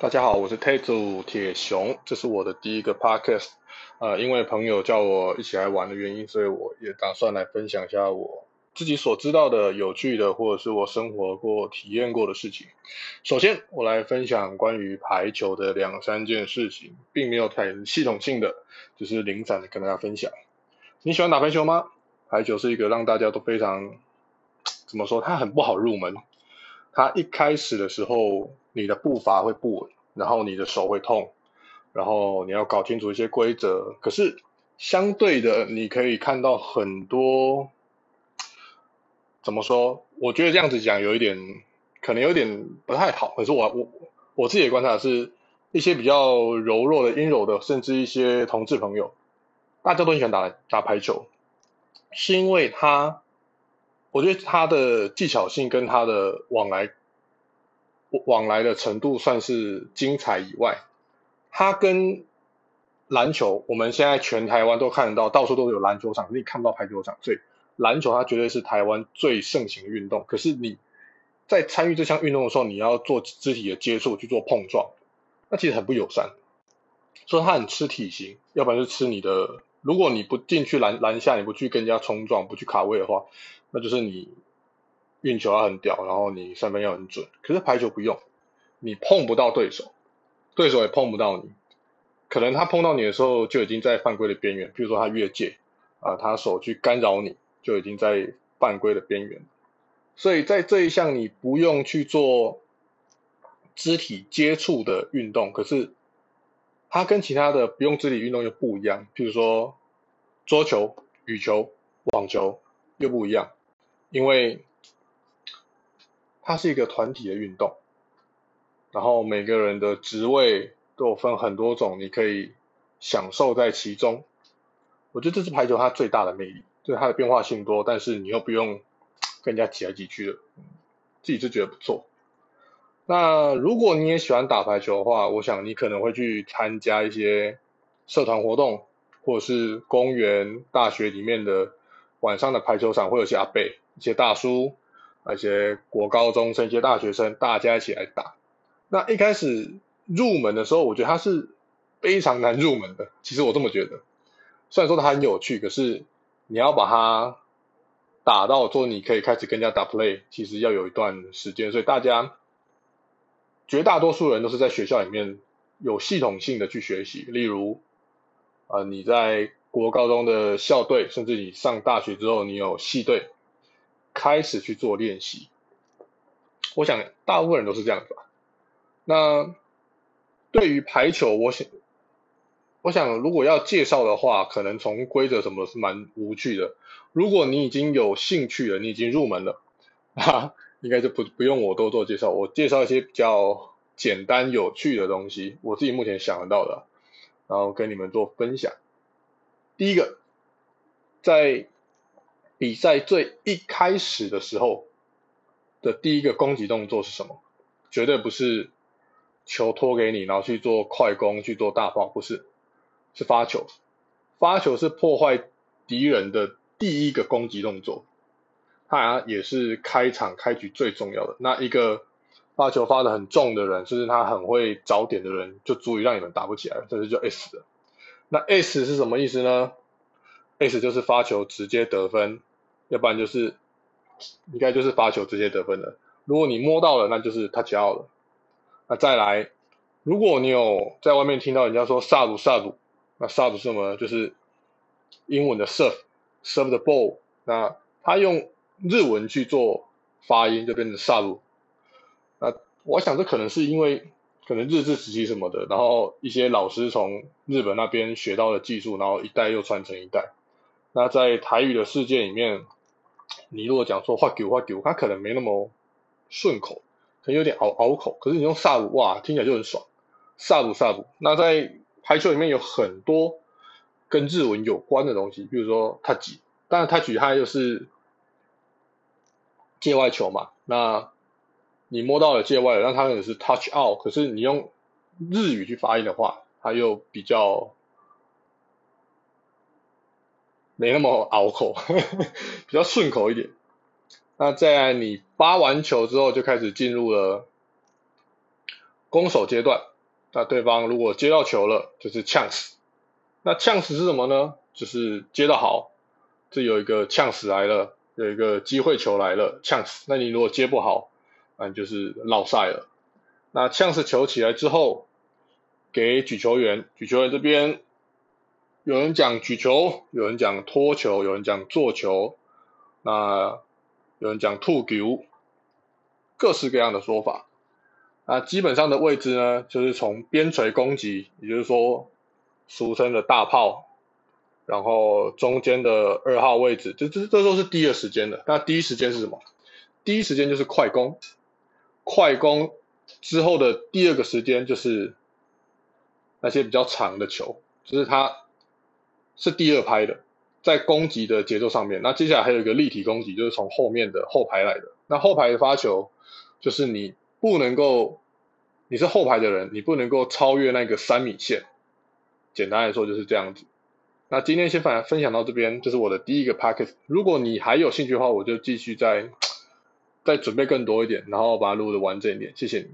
大家好，我是 Tazo 铁熊，这是我的第一个 podcast。呃，因为朋友叫我一起来玩的原因，所以我也打算来分享一下我自己所知道的有趣的，或者是我生活过、体验过的事情。首先，我来分享关于排球的两三件事情，并没有太系统性的，只是零散的跟大家分享。你喜欢打排球吗？排球是一个让大家都非常怎么说？它很不好入门。它一开始的时候。你的步伐会不稳，然后你的手会痛，然后你要搞清楚一些规则。可是相对的，你可以看到很多，怎么说？我觉得这样子讲有一点，可能有点不太好。可是我我我自己的观察是，一些比较柔弱的、阴柔的，甚至一些同志朋友，大家都很喜欢打打排球，是因为他，我觉得他的技巧性跟他的往来。往来的程度算是精彩以外，他跟篮球，我们现在全台湾都看得到，到处都有篮球场，你看不到排球场，所以篮球它绝对是台湾最盛行的运动。可是你在参与这项运动的时候，你要做肢体的接触去做碰撞，那其实很不友善。所以它很吃体型，要不然就吃你的。如果你不进去篮篮下，你不去跟人家冲撞，不去卡位的话，那就是你。运球要很屌，然后你三分要很准。可是排球不用，你碰不到对手，对手也碰不到你。可能他碰到你的时候就已经在犯规的边缘，比如说他越界啊，他手去干扰你，就已经在犯规的边缘。所以在这一项你不用去做肢体接触的运动，可是它跟其他的不用肢体运动又不一样。譬如说桌球、羽球、网球又不一样，因为。它是一个团体的运动，然后每个人的职位都有分很多种，你可以享受在其中。我觉得这是排球它最大的魅力，就是它的变化性多，但是你又不用跟人家挤来挤去的，自己就觉得不错。那如果你也喜欢打排球的话，我想你可能会去参加一些社团活动，或者是公园、大学里面的晚上的排球场，会有些阿伯、一些大叔。那些国高中生、一些大学生，大家一起来打。那一开始入门的时候，我觉得它是非常难入门的。其实我这么觉得，虽然说它很有趣，可是你要把它打到说你可以开始跟人家打 play，其实要有一段时间。所以大家绝大多数人都是在学校里面有系统性的去学习。例如，啊，你在国高中的校队，甚至你上大学之后，你有系队。开始去做练习，我想大部分人都是这样子吧。那对于排球，我想，我想如果要介绍的话，可能从规则什么是蛮无趣的。如果你已经有兴趣了，你已经入门了，哈，应该就不不用我多做介绍。我介绍一些比较简单有趣的东西，我自己目前想得到的，然后跟你们做分享。第一个，在比赛最一开始的时候的第一个攻击动作是什么？绝对不是球托给你，然后去做快攻、去做大炮，不是，是发球。发球是破坏敌人的第一个攻击动作，他也是开场开局最重要的。那一个发球发的很重的人，甚至他很会找点的人，就足以让你们打不起来，这是叫 S 的。那 S 是什么意思呢？S 就是发球直接得分。要不然就是应该就是发球直接得分了。如果你摸到了，那就是 touch out 了。那再来，如果你有在外面听到人家说 serve serve，那杀鲁是什么？就是英文的 serve，serve the ball。那他用日文去做发音，就变成萨鲁。那我想这可能是因为可能日治时期什么的，然后一些老师从日本那边学到的技术，然后一代又传承一代。那在台语的世界里面。你如果讲说话丢话丢，它可能没那么顺口，可能有点拗拗口。可是你用萨鲁哇，听起来就很爽。萨鲁萨鲁，那在排球里面有很多跟日文有关的东西，比如说 touch，当然 touch 它就是界外球嘛。那你摸到了界外了，那它可能是 touch out。可是你用日语去发音的话，它又比较。没那么拗口，比较顺口一点。那在你发完球之后，就开始进入了攻守阶段，那对方如果接到球了，就是 chance。那 chance 是什么呢？就是接到好，这有一个 chance 来了，有一个机会球来了，chance。那你如果接不好，那你就是落赛了。那 chance 球起来之后，给举球员，举球员这边有人讲举球，有人讲托球，有人讲做球，那有人讲吐球，各式各样的说法。那基本上的位置呢，就是从边锤攻击，也就是说俗称的大炮，然后中间的二号位置，这这这都是第二时间的。那第一时间是什么？第一时间就是快攻，快攻之后的第二个时间就是那些比较长的球，就是它是第二拍的，在攻击的节奏上面。那接下来还有一个立体攻击，就是从后面的后排来的。那后排的发球就是你。不能够，你是后排的人，你不能够超越那个三米线。简单来说就是这样子。那今天先分分享到这边，这是我的第一个 packet。如果你还有兴趣的话，我就继续再再准备更多一点，然后把它录的完整一点。谢谢你。